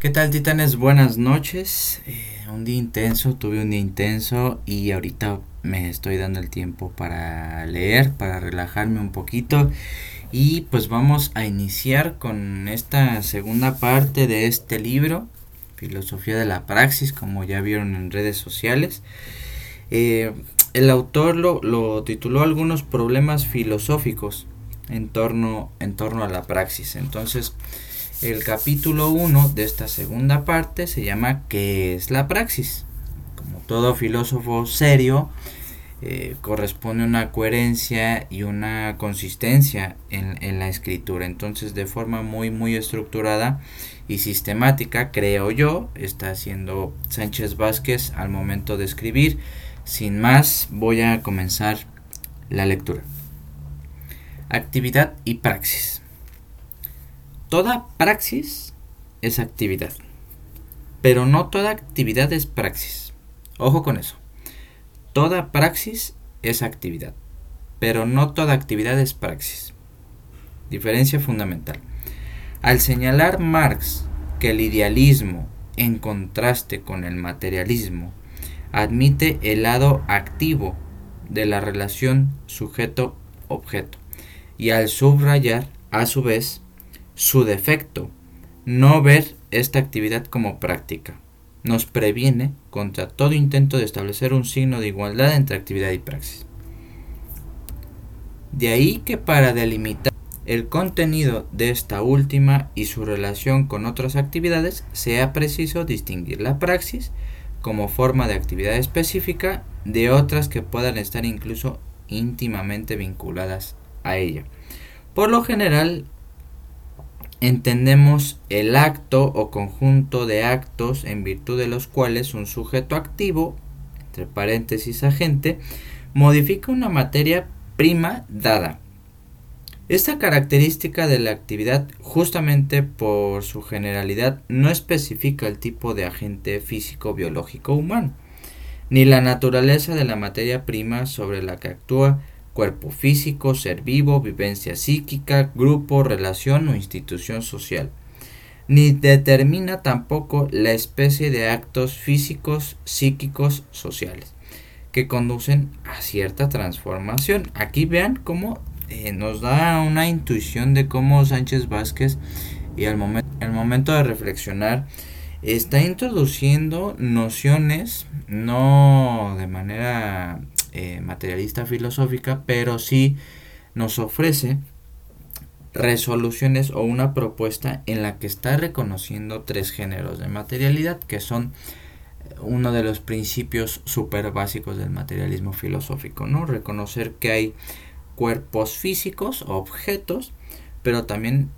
¿Qué tal titanes? Buenas noches. Eh, un día intenso, tuve un día intenso y ahorita me estoy dando el tiempo para leer, para relajarme un poquito y pues vamos a iniciar con esta segunda parte de este libro, Filosofía de la Praxis, como ya vieron en redes sociales. Eh, el autor lo, lo, tituló Algunos problemas filosóficos en torno, en torno a la praxis. Entonces, el capítulo 1 de esta segunda parte se llama ¿Qué es la praxis? Como todo filósofo serio, eh, corresponde una coherencia y una consistencia en, en, la escritura. Entonces, de forma muy, muy estructurada y sistemática, creo yo, está haciendo Sánchez Vázquez al momento de escribir. Sin más, voy a comenzar la lectura. Actividad y praxis. Toda praxis es actividad, pero no toda actividad es praxis. Ojo con eso. Toda praxis es actividad, pero no toda actividad es praxis. Diferencia fundamental. Al señalar Marx que el idealismo, en contraste con el materialismo, admite el lado activo de la relación sujeto-objeto, y al subrayar, a su vez, su defecto, no ver esta actividad como práctica. Nos previene contra todo intento de establecer un signo de igualdad entre actividad y praxis. De ahí que para delimitar el contenido de esta última y su relación con otras actividades sea preciso distinguir la praxis como forma de actividad específica de otras que puedan estar incluso íntimamente vinculadas a ella. Por lo general, entendemos el acto o conjunto de actos en virtud de los cuales un sujeto activo, entre paréntesis agente, modifica una materia prima dada. Esta característica de la actividad, justamente por su generalidad, no especifica el tipo de agente físico biológico humano, ni la naturaleza de la materia prima sobre la que actúa cuerpo físico, ser vivo, vivencia psíquica, grupo, relación o institución social. Ni determina tampoco la especie de actos físicos, psíquicos, sociales que conducen a cierta transformación. Aquí vean cómo eh, nos da una intuición de cómo Sánchez Vázquez y al momento, de reflexionar está introduciendo nociones no de manera eh, materialista filosófica, pero sí nos ofrece resoluciones o una propuesta en la que está reconociendo tres géneros de materialidad que son eh, uno de los principios súper básicos del materialismo filosófico, ¿no? Reconocer que hay cuerpos físicos, objetos, pero también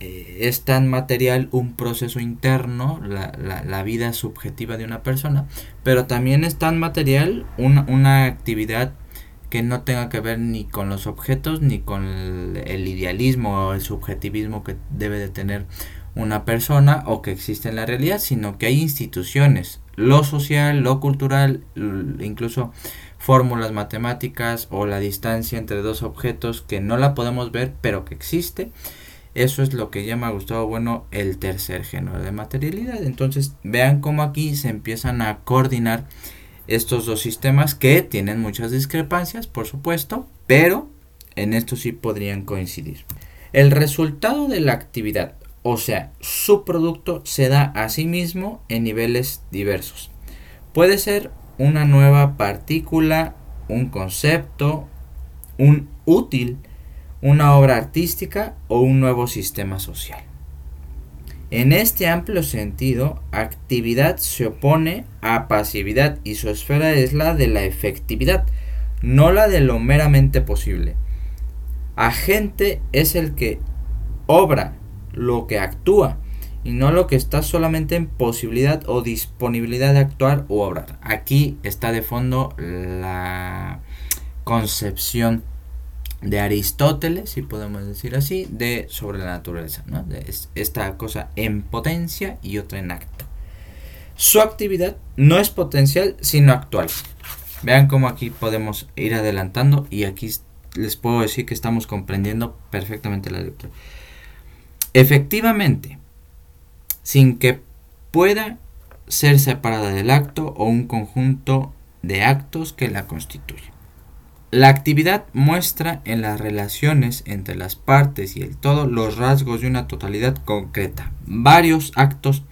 eh, es tan material un proceso interno, la, la, la, vida subjetiva de una persona, pero también es tan material una, una, actividad que no tenga que ver ni con los objetos ni con el, el, idealismo o el subjetivismo que debe de tener una persona o que existe en la realidad, sino que hay instituciones, lo social, lo cultural, incluso fórmulas matemáticas o la distancia entre dos objetos que no la podemos ver pero que existe. Eso es lo que llama Gustavo Bueno el tercer género de materialidad. Entonces vean cómo aquí se empiezan a coordinar estos dos sistemas que tienen muchas discrepancias, por supuesto, pero en esto sí podrían coincidir. El resultado de la actividad, o sea, su producto se da a sí mismo en niveles diversos. Puede ser una nueva partícula, un concepto, un útil, una obra artística o un nuevo sistema social. En este amplio sentido, actividad se opone a pasividad y su esfera es la de la efectividad, no la de lo meramente posible. Agente es el que obra, lo que actúa, y no lo que está solamente en posibilidad o disponibilidad de actuar o obrar. Aquí está de fondo la concepción de Aristóteles, si podemos decir así, de sobre la naturaleza, esta cosa en potencia y otra en acto. Su actividad no es potencial, sino actual. Vean cómo aquí podemos ir adelantando y aquí les puedo decir que estamos comprendiendo perfectamente la lectura. Efectivamente, sin que pueda ser separada del acto o un conjunto de actos que la constituyen. La actividad muestra en las relaciones entre las partes y el todo los rasgos de una totalidad concreta. Varios actos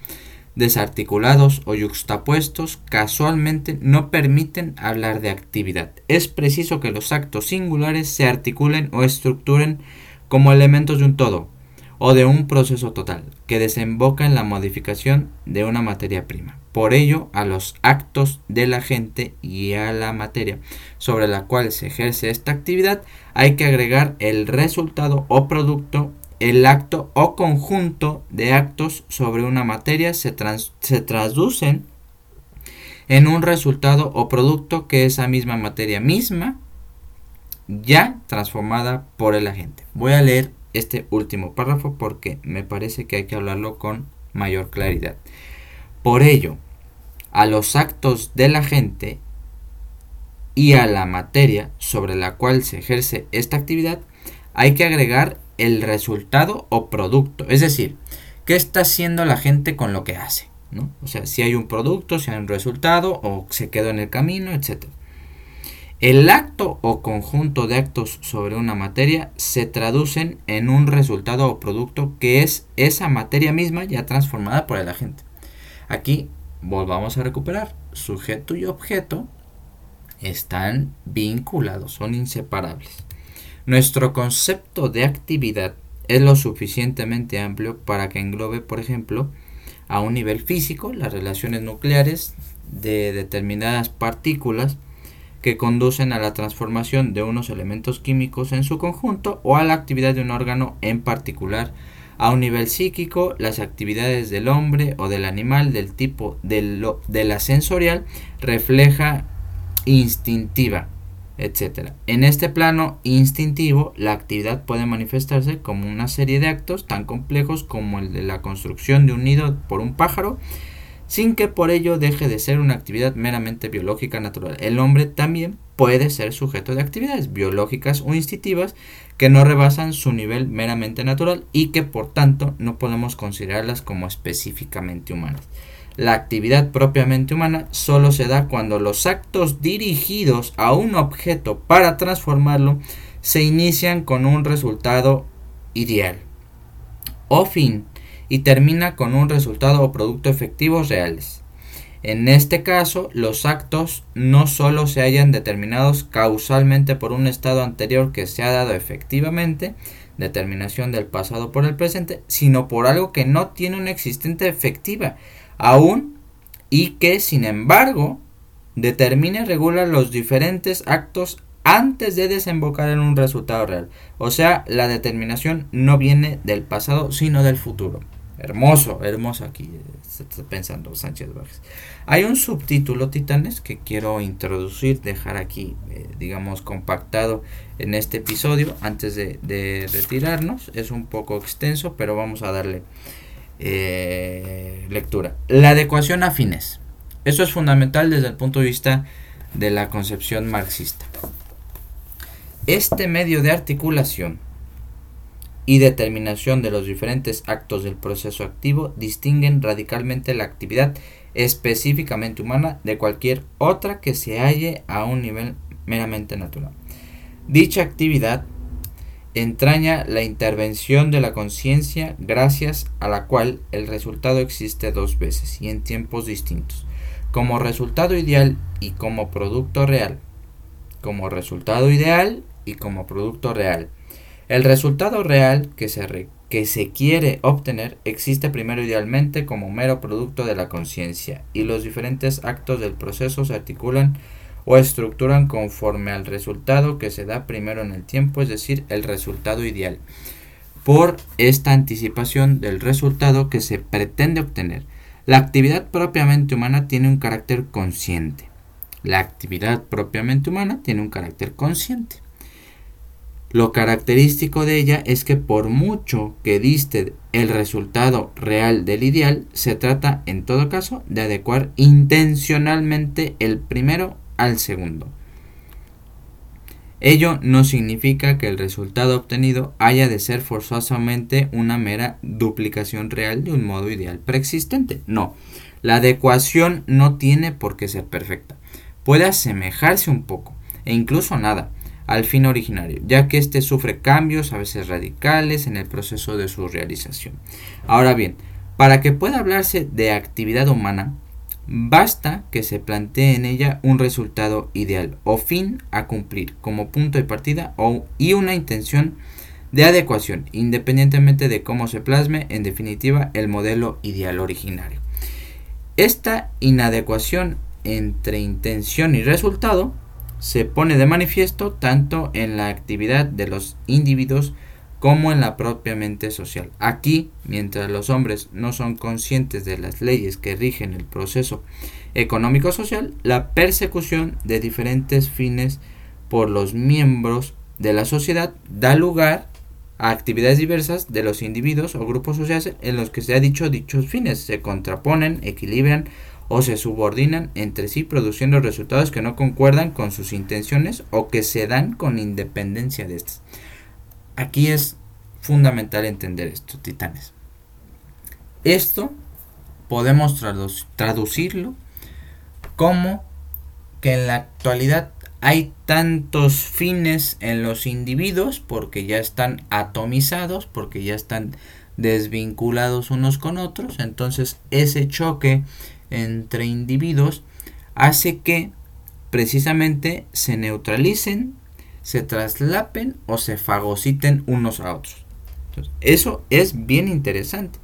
desarticulados o yuxtapuestos casualmente no permiten hablar de actividad. Es preciso que los actos singulares se articulen o estructuren como elementos de un todo o de un proceso total que desemboca en la modificación de una materia prima. Por ello, a los actos de la gente y a la materia sobre la cual se ejerce esta actividad hay que agregar el resultado o producto el acto o conjunto de actos sobre una materia se, se traducen en un resultado o producto que esa misma materia misma ya transformada por el agente. Voy a leer este último párrafo porque me parece que hay que hablarlo con mayor claridad. Por ello, a los actos de la gente y a la materia sobre la cual se ejerce esta actividad hay que agregar el resultado o producto. Es decir, ¿qué está haciendo la gente con lo que hace? ¿no? O sea, si hay un producto, si hay un resultado o se quedó en el camino, etc. El acto o conjunto de actos sobre una materia se traducen en un resultado o producto que es esa materia misma ya transformada por el agente. Aquí volvamos a recuperar. Sujeto y objeto están vinculados, son inseparables. Nuestro concepto de actividad es lo suficientemente amplio para que englobe, por ejemplo, a un nivel físico las relaciones nucleares de determinadas partículas que conducen a la transformación de unos elementos químicos en su conjunto o a la actividad de un órgano en particular. A un nivel psíquico, las actividades del hombre o del animal del tipo de, la sensorial refleja instintiva etc. En este plano instintivo, la actividad puede manifestarse como una serie de actos tan complejos como el de la construcción de un nido por un pájaro, sin que por ello deje de ser una actividad meramente biológica natural. El hombre también puede ser sujeto de actividades biológicas o instintivas que no rebasan su nivel meramente natural y que por tanto no podemos considerarlas como específicamente humanas. La actividad propiamente humana solo se da cuando los actos dirigidos a un objeto para transformarlo se inician con un resultado ideal o fin y termina con un resultado o producto efectivos reales. En este caso, los actos no solo se hayan determinados causalmente por un estado anterior que se ha dado efectivamente, determinación del pasado por el presente, sino por algo que no tiene una existente efectiva, aún y que, sin embargo, determina y regula los diferentes actos antes de desembocar en un resultado real. O sea, la determinación no viene del pasado, sino del futuro. Hermoso, hermoso aquí, está pensando Sánchez Borges. Hay un subtítulo, Titanes, que quiero introducir, dejar aquí, eh, digamos, compactado en este episodio antes de, de retirarnos. Es un poco extenso, pero vamos a darle eh, lectura. La adecuación a fines. Eso es fundamental desde el punto de vista de la concepción marxista. Este medio de articulación y determinación de los diferentes actos del proceso activo distinguen radicalmente la actividad específicamente humana de cualquier otra que se halle a un nivel meramente natural. Dicha actividad entraña la intervención de la conciencia gracias a la cual el resultado existe dos veces y en tiempos distintos, como resultado ideal y como producto real, como resultado ideal y como producto real. El resultado real que se, que se quiere obtener existe primero idealmente como mero producto de la conciencia y los diferentes actos del proceso se articulan o estructuran conforme al resultado que se da primero en el tiempo, es decir, el resultado ideal, por esta anticipación del resultado que se pretende obtener. La actividad propiamente humana tiene un carácter consciente. La actividad propiamente humana tiene un carácter consciente. Lo característico de ella es que por mucho que diste el resultado real del ideal, se trata en todo caso de adecuar intencionalmente el primero al segundo. Ello no significa que el resultado obtenido haya de ser forzosamente una mera duplicación real de un modo ideal preexistente. No, la adecuación no tiene por qué ser perfecta. Puede asemejarse un poco, e incluso nada, al fin originario, ya que éste sufre cambios, a veces radicales, en el proceso de su realización. Ahora bien, para que pueda hablarse de actividad humana, basta que se plantee en ella un resultado ideal o fin a cumplir como punto de partida o, y una intención de adecuación, independientemente de cómo se plasme en definitiva el modelo ideal originario. Esta inadecuación entre intención y resultado se pone de manifiesto tanto en la actividad de los individuos como en la propia mente social. Aquí, mientras los hombres no son conscientes de las leyes que rigen el proceso económico-social, la persecución de diferentes fines por los miembros de la sociedad da lugar a actividades diversas de los individuos o grupos sociales en los que se ha dicho dichos fines, se contraponen, equilibran o se subordinan entre sí produciendo resultados que no concuerdan con sus intenciones o que se dan con independencia de estas. Aquí es fundamental entender esto, titanes. Esto podemos traducirlo como que en la actualidad hay tantos fines en los individuos porque ya están atomizados, porque ya están desvinculados unos con otros, entonces ese choque entre individuos hace que precisamente se neutralicen, se traslapen o se fagociten unos a otros. eso es bien interesante.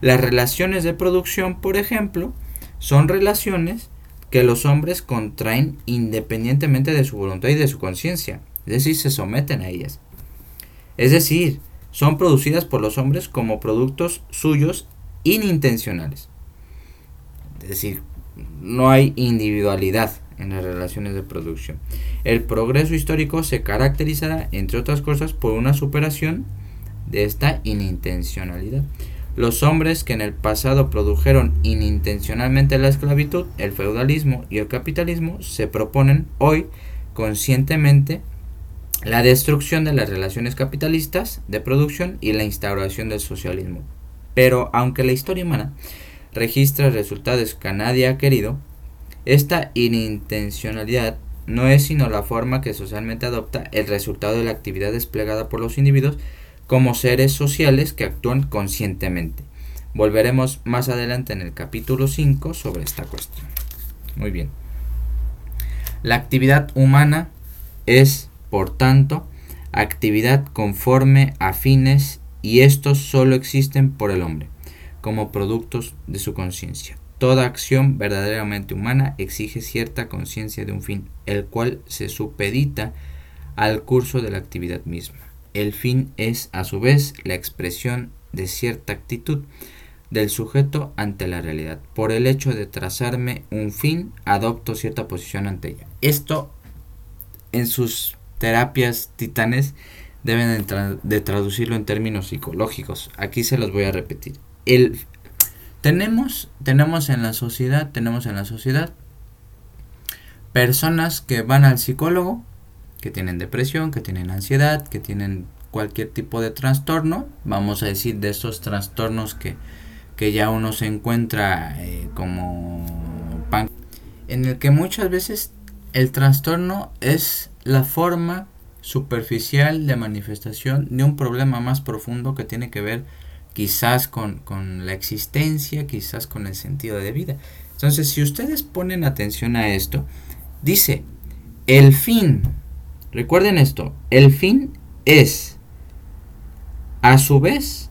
Las relaciones de producción, por ejemplo, son relaciones que los hombres contraen independientemente de su voluntad y de su conciencia, es decir, se someten a ellas. Es decir, son producidas por los hombres como productos suyos inintencionales. Es decir, no hay individualidad en las relaciones de producción. El progreso histórico se caracterizará, entre otras cosas, por una superación de esta inintencionalidad. Los hombres que en el pasado produjeron inintencionalmente la esclavitud, el feudalismo y el capitalismo se proponen hoy conscientemente la destrucción de las relaciones capitalistas de producción y la instauración del socialismo. Pero aunque la historia humana registra resultados que nadie ha querido, esta inintencionalidad no es sino la forma que socialmente adopta el resultado de la actividad desplegada por los individuos como seres sociales que actúan conscientemente. Volveremos más adelante en el capítulo 5 sobre esta cuestión. Muy bien. La actividad humana es, por tanto, actividad conforme a fines y estos solo existen por el hombre como productos de su conciencia. Toda acción verdaderamente humana exige cierta conciencia de un fin, el cual se supedita al curso de la actividad misma. El fin es, a su vez, la expresión de cierta actitud del sujeto ante la realidad. Por el hecho de trazarme un fin, adopto cierta posición ante ella. Esto, en sus terapias titanes, deben de, traducirlo en términos psicológicos. Aquí se los voy a repetir el tenemos tenemos en la sociedad tenemos en la sociedad personas que van al psicólogo que tienen depresión que tienen ansiedad que tienen cualquier tipo de trastorno. Vamos a decir de esos trastornos que, que ya uno se encuentra eh, como pan en el que muchas veces el trastorno es la forma superficial de manifestación de un problema más profundo que tiene que ver quizás con, la existencia, quizás con el sentido de vida. Entonces, si ustedes ponen atención a esto, dice, el fin, recuerden esto, el fin es, a su vez,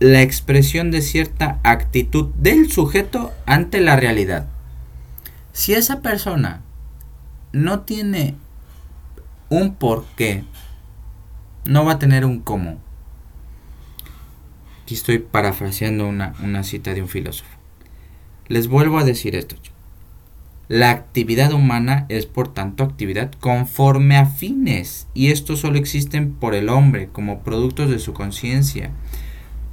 la expresión de cierta actitud del sujeto ante la realidad. Si esa persona no tiene un porqué, no va a tener un cómo. Aquí estoy parafraseando una, cita de un filósofo. Les vuelvo a decir esto. La actividad humana es por tanto actividad conforme a fines y estos solo existen por el hombre como productos de su conciencia.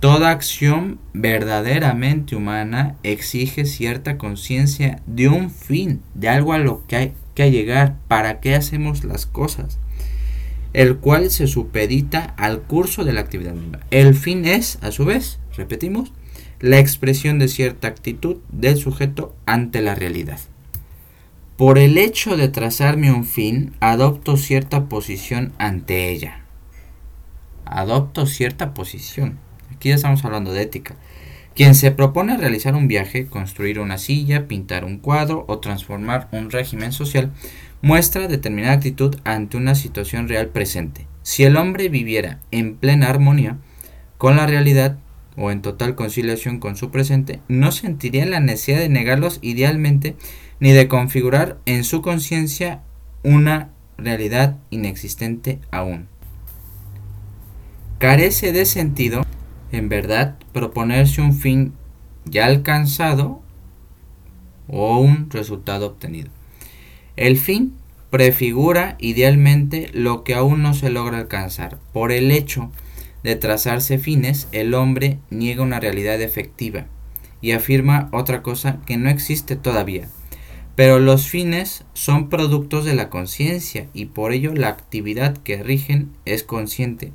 Toda acción verdaderamente humana exige cierta conciencia de un fin, de algo a lo que hay que llegar, para qué hacemos las cosas. El cual se supedita al curso de la actividad misma. El fin es, a su vez, repetimos, la expresión de cierta actitud del sujeto ante la realidad. Por el hecho de trazarme un fin, adopto cierta posición ante ella. Adopto cierta posición. Aquí ya estamos hablando de ética. Quien se propone realizar un viaje, construir una silla, pintar un cuadro o transformar un régimen social, muestra determinada actitud ante una situación real presente. Si el hombre viviera en plena armonía con la realidad o en total conciliación con su presente, no sentiría la necesidad de negarlos idealmente ni de configurar en su conciencia una realidad inexistente aún. Carece de sentido, en verdad, proponerse un fin ya alcanzado o un resultado obtenido. El fin prefigura idealmente lo que aún no se logra alcanzar. Por el hecho de trazarse fines, el hombre niega una realidad efectiva y afirma otra cosa que no existe todavía. Pero los fines son productos de la conciencia y por ello la actividad que rigen es consciente.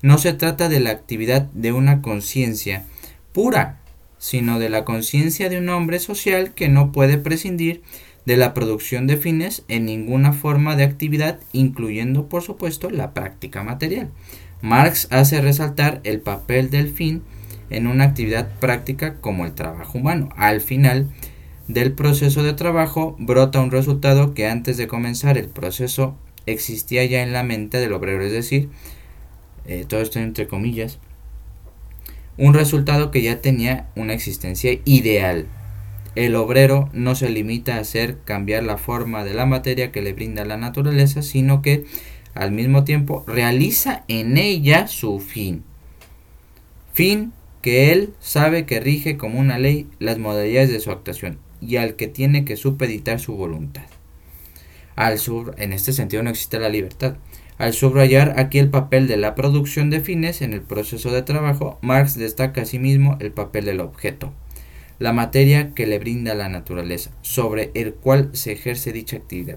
No se trata de la actividad de una conciencia pura, sino de la conciencia de un hombre social que no puede prescindir de la producción de fines en ninguna forma de actividad, incluyendo por supuesto la práctica material. Marx hace resaltar el papel del fin en una actividad práctica como el trabajo humano. Al final del proceso de trabajo brota un resultado que antes de comenzar el proceso existía ya en la mente del obrero, es decir, eh, todo esto entre comillas, un resultado que ya tenía una existencia ideal, el obrero no se limita a hacer cambiar la forma de la materia que le brinda la naturaleza, sino que al mismo tiempo realiza en ella su fin. Fin que él sabe que rige como una ley las modalidades de su actuación y al que tiene que supeditar su voluntad. Al sur, en este sentido no existe la libertad. Al subrayar aquí el papel de la producción de fines en el proceso de trabajo, Marx destaca asimismo el papel del objeto la materia que le brinda la naturaleza, sobre el cual se ejerce dicha actividad.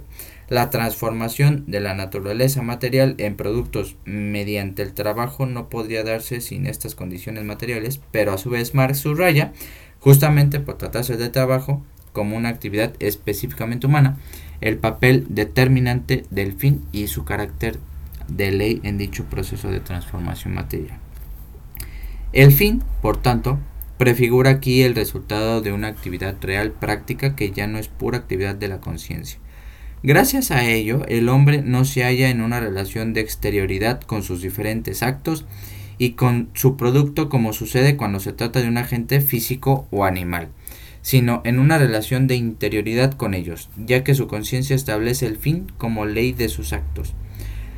La transformación de la naturaleza material en productos mediante el trabajo no podría darse sin estas condiciones materiales, pero a su vez Marx subraya, justamente por tratarse de trabajo como una actividad específicamente humana, el papel determinante del fin y su carácter de ley en dicho proceso de transformación material. El fin, por tanto, prefigura aquí el resultado de una actividad real práctica que ya no es pura actividad de la conciencia. Gracias a ello, el hombre no se halla en una relación de exterioridad con sus diferentes actos y con su producto como sucede cuando se trata de un agente físico o animal, sino en una relación de interioridad con ellos, ya que su conciencia establece el fin como ley de sus actos,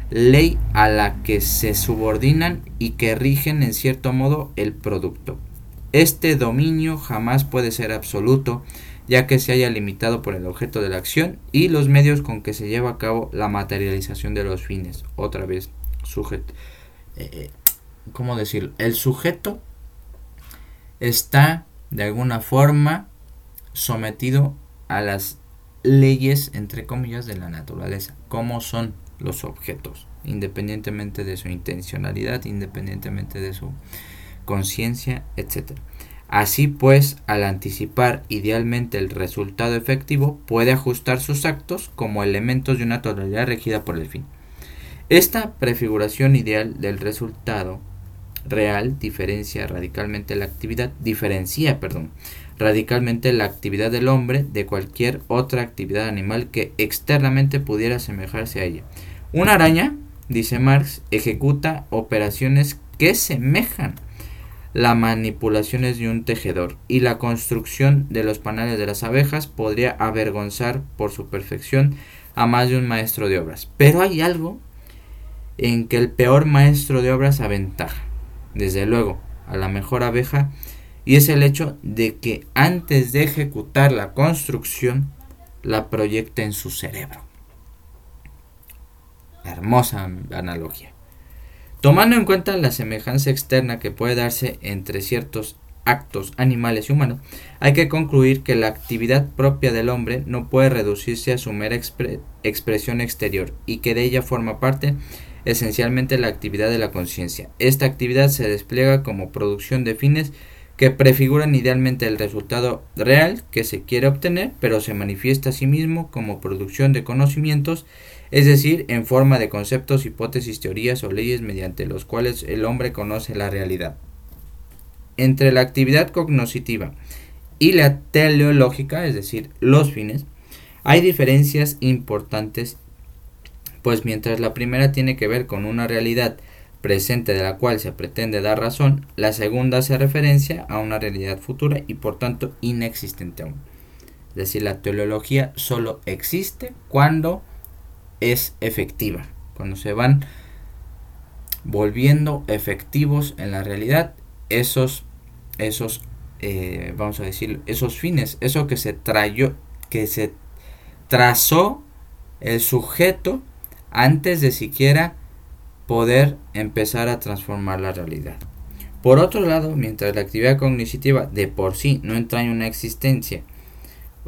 ley a la que se subordinan y que rigen en cierto modo el producto. Este dominio jamás puede ser absoluto, ya que se haya limitado por el objeto de la acción y los medios con que se lleva a cabo la materialización de los fines. Otra vez, sujeto. Eh, eh, ¿Cómo decirlo? El sujeto está de alguna forma sometido a las leyes, entre comillas, de la naturaleza, como son los objetos, independientemente de su intencionalidad, independientemente de su conciencia, etc. Así pues, al anticipar idealmente el resultado efectivo, puede ajustar sus actos como elementos de una totalidad regida por el fin. Esta prefiguración ideal del resultado real diferencia radicalmente la actividad, diferencia, perdón, radicalmente la actividad del hombre de cualquier otra actividad animal que externamente pudiera asemejarse a ella. Una araña, dice Marx, ejecuta operaciones que semejan la manipulación es de un tejedor y la construcción de los panales de las abejas podría avergonzar por su perfección a más de un maestro de obras. Pero hay algo en que el peor maestro de obras aventaja, desde luego, a la mejor abeja, y es el hecho de que antes de ejecutar la construcción, la proyecta en su cerebro. Hermosa analogía. Tomando en cuenta la semejanza externa que puede darse entre ciertos actos animales y humanos, hay que concluir que la actividad propia del hombre no puede reducirse a su mera expresión exterior y que de ella forma parte esencialmente la actividad de la conciencia. Esta actividad se despliega como producción de fines que prefiguran idealmente el resultado real que se quiere obtener, pero se manifiesta a sí mismo como producción de conocimientos, es decir, en forma de conceptos, hipótesis, teorías o leyes mediante los cuales el hombre conoce la realidad. Entre la actividad cognoscitiva y la teleológica, es decir, los fines, hay diferencias importantes, pues mientras la primera tiene que ver con una realidad presente de la cual se pretende dar razón, la segunda hace referencia a una realidad futura y por tanto inexistente aún. Es decir, la teleología solo existe cuando es efectiva, cuando se van volviendo efectivos en la realidad esos, esos eh, vamos a decir, esos fines, eso que se trayó, que se trazó el sujeto antes de siquiera poder empezar a transformar la realidad. Por otro lado, mientras la actividad cognitiva de por sí no entraña una existencia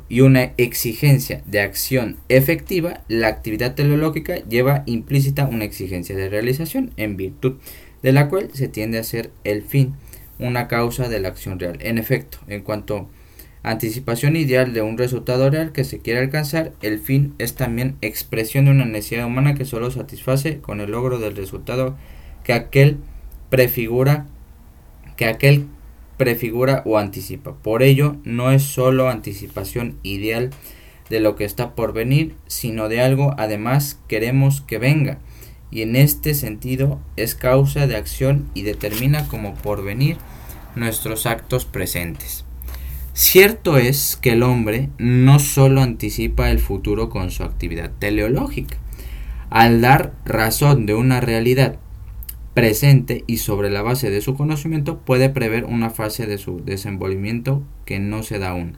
y una exigencia de acción efectiva, la actividad teleológica lleva implícita una exigencia de realización en virtud de la cual se tiende a ser el fin, una causa de la acción real. En efecto, en cuanto anticipación ideal de un resultado real que se quiere alcanzar, el fin es también expresión de una necesidad humana que solo satisface con el logro del resultado que aquel prefigura que aquel prefigura o anticipa. Por ello, no es solo anticipación ideal de lo que está por venir, sino de algo además queremos que venga, y en este sentido es causa de acción y determina como porvenir nuestros actos presentes. Cierto es que el hombre no solo anticipa el futuro con su actividad teleológica, al dar razón de una realidad presente y sobre la base de su conocimiento puede prever una fase de su desenvolvimiento que no se da aún.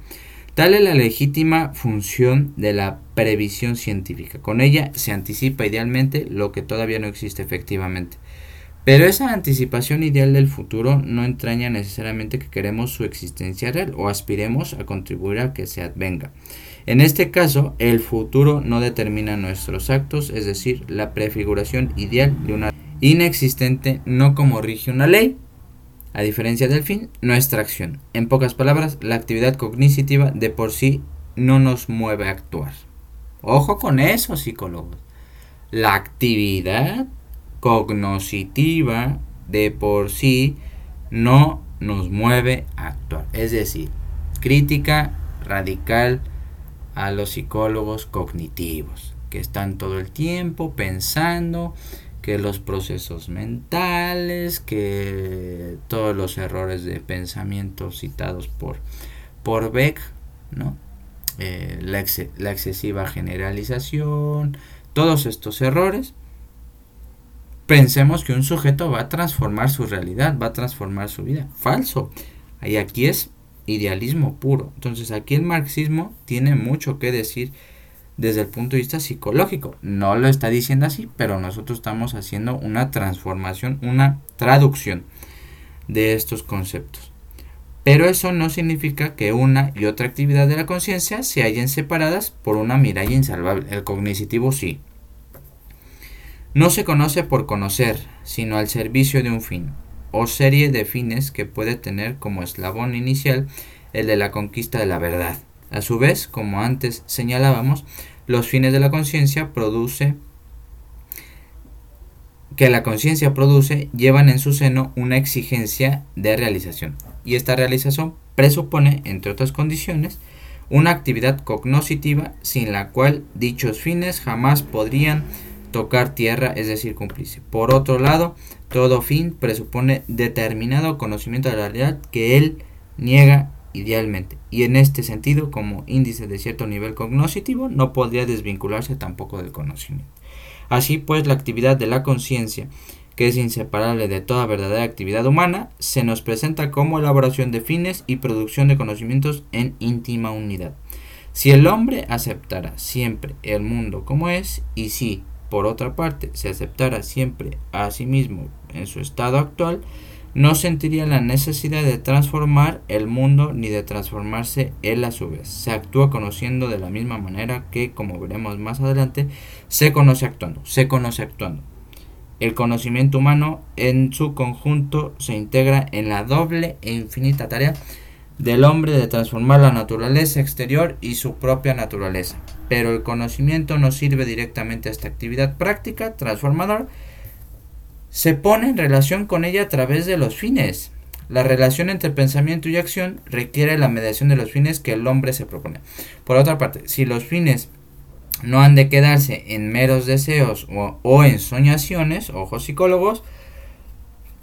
Tal es la legítima función de la previsión científica. Con ella se anticipa idealmente lo que todavía no existe efectivamente. Pero esa anticipación ideal del futuro no entraña necesariamente que queremos su existencia real o aspiremos a contribuir a que se advenga. En este caso, el futuro no determina nuestros actos, es decir, la prefiguración ideal de una inexistente no como rige una ley, a diferencia del fin, nuestra acción. En pocas palabras, la actividad cognitiva de por sí no nos mueve a actuar. Ojo con eso, psicólogos. La actividad cognoscitiva de por sí no nos mueve a actuar. Es decir, crítica radical a los psicólogos cognitivos, que están todo el tiempo pensando que los procesos mentales, que todos los errores de pensamiento citados por, por Beck, ¿no? Eh, la, la excesiva generalización, todos estos errores pensemos que un sujeto va a transformar su realidad, va a transformar su vida. Falso. Y aquí es idealismo puro. Entonces aquí el marxismo tiene mucho que decir desde el punto de vista psicológico. No lo está diciendo así, pero nosotros estamos haciendo una transformación, una traducción de estos conceptos. Pero eso no significa que una y otra actividad de la conciencia se hallen separadas por una miralla insalvable. El cognitivo sí, no se conoce por conocer, sino al servicio de un fin, o serie de fines que puede tener como eslabón inicial el de la conquista de la verdad. A su vez, como antes señalábamos, los fines de la conciencia produce que la conciencia produce llevan en su seno una exigencia de realización. Y esta realización presupone, entre otras condiciones, una actividad cognoscitiva sin la cual dichos fines jamás podrían tocar tierra, es decir, cumplirse. Por otro lado, todo fin presupone determinado conocimiento de la realidad que él niega idealmente. Y en este sentido, como índice de cierto nivel cognoscitivo, no podría desvincularse tampoco del conocimiento. Así pues, la actividad de la conciencia, que es inseparable de toda verdadera actividad humana, se nos presenta como elaboración de fines y producción de conocimientos en íntima unidad. Si el hombre aceptara siempre el mundo como es, y si por otra parte, se aceptara siempre a sí mismo en su estado actual, no sentiría la necesidad de transformar el mundo ni de transformarse él a su vez. Se actúa conociendo de la misma manera que, como veremos más adelante, se conoce actuando, se conoce actuando. el conocimiento humano en su conjunto se integra en la doble e infinita tarea del hombre de transformar la naturaleza exterior y su propia naturaleza. Pero el conocimiento no sirve directamente a esta actividad práctica transformadora, se pone en relación con ella a través de los fines. La relación entre pensamiento y acción requiere la mediación de los fines que el hombre se propone. Por otra parte, si los fines no han de quedarse en meros deseos o, en soñaciones, ojos psicólogos,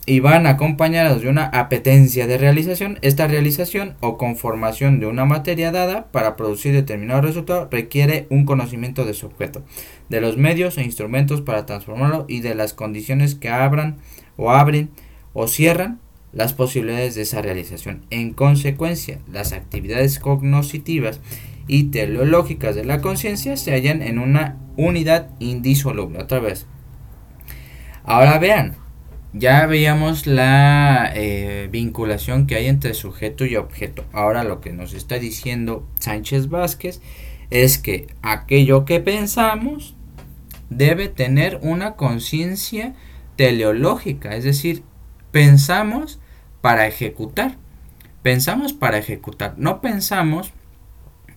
y van acompañados de una apetencia de realización. Esta realización o conformación de una materia dada para producir determinado resultado requiere un conocimiento de su objeto, de los medios e instrumentos para transformarlo y de las condiciones que abran o abren o cierran las posibilidades de esa realización. En consecuencia, las actividades cognoscitivas y teleológicas de la conciencia se hallan en una unidad indisoluble. Otra vez. Ahora vean, ya veíamos la eh, vinculación que hay entre sujeto y objeto. Ahora lo que nos está diciendo Sánchez Vázquez es que aquello que pensamos debe tener una conciencia teleológica, es decir, pensamos para ejecutar. Pensamos para ejecutar, no pensamos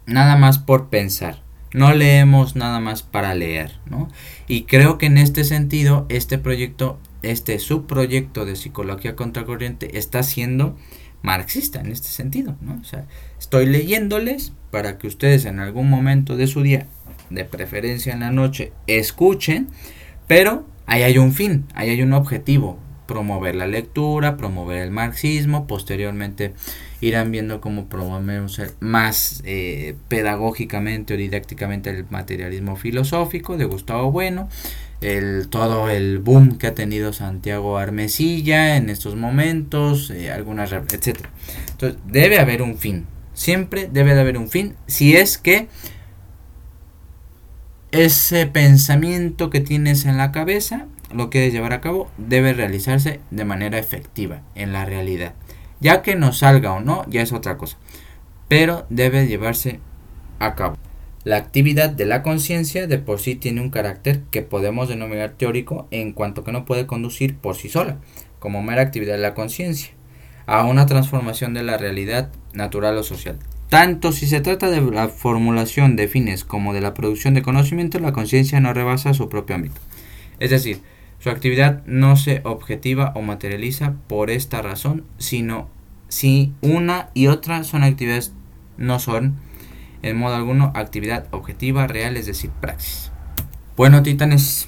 nada más por pensar. No leemos nada más para leer, ¿no? Y creo que en este sentido, este proyecto, este subproyecto de psicología contracorriente está siendo marxista en este sentido, ¿no? O sea, estoy leyéndoles para que ustedes en algún momento de su día, de preferencia en la noche, escuchen, pero ahí hay un fin, ahí hay un objetivo, promover la lectura, promover el marxismo, posteriormente irán viendo cómo promovemos más eh, pedagógicamente o didácticamente el materialismo filosófico de Gustavo Bueno, el, todo el boom que ha tenido Santiago Armesilla en estos momentos, eh, algunas, etcétera. Entonces, debe haber un fin, siempre debe de haber un fin, si es que ese pensamiento que tienes en la cabeza lo quieres llevar a cabo, debe realizarse de manera efectiva en la realidad. Ya que nos salga o no, ya es otra cosa. Pero debe llevarse a cabo. La actividad de la conciencia de por sí tiene un carácter que podemos denominar teórico en cuanto que no puede conducir por sí sola, como mera actividad de la conciencia, a una transformación de la realidad natural o social. Tanto si se trata de la formulación de fines como de la producción de conocimiento, la conciencia no rebasa su propio ámbito. Es decir, su actividad no se objetiva o materializa por esta razón, sino si una y otra son actividades, no son en modo alguno actividad objetiva real, es decir, praxis. Bueno, titanes,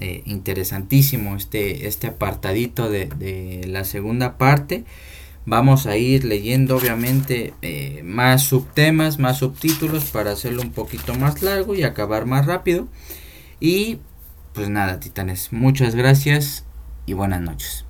eh, interesantísimo este, este apartadito de, la segunda parte. Vamos a ir leyendo obviamente eh, más subtemas, más subtítulos para hacerlo un poquito más largo y acabar más rápido. Y pues nada, titanes, muchas gracias y buenas noches.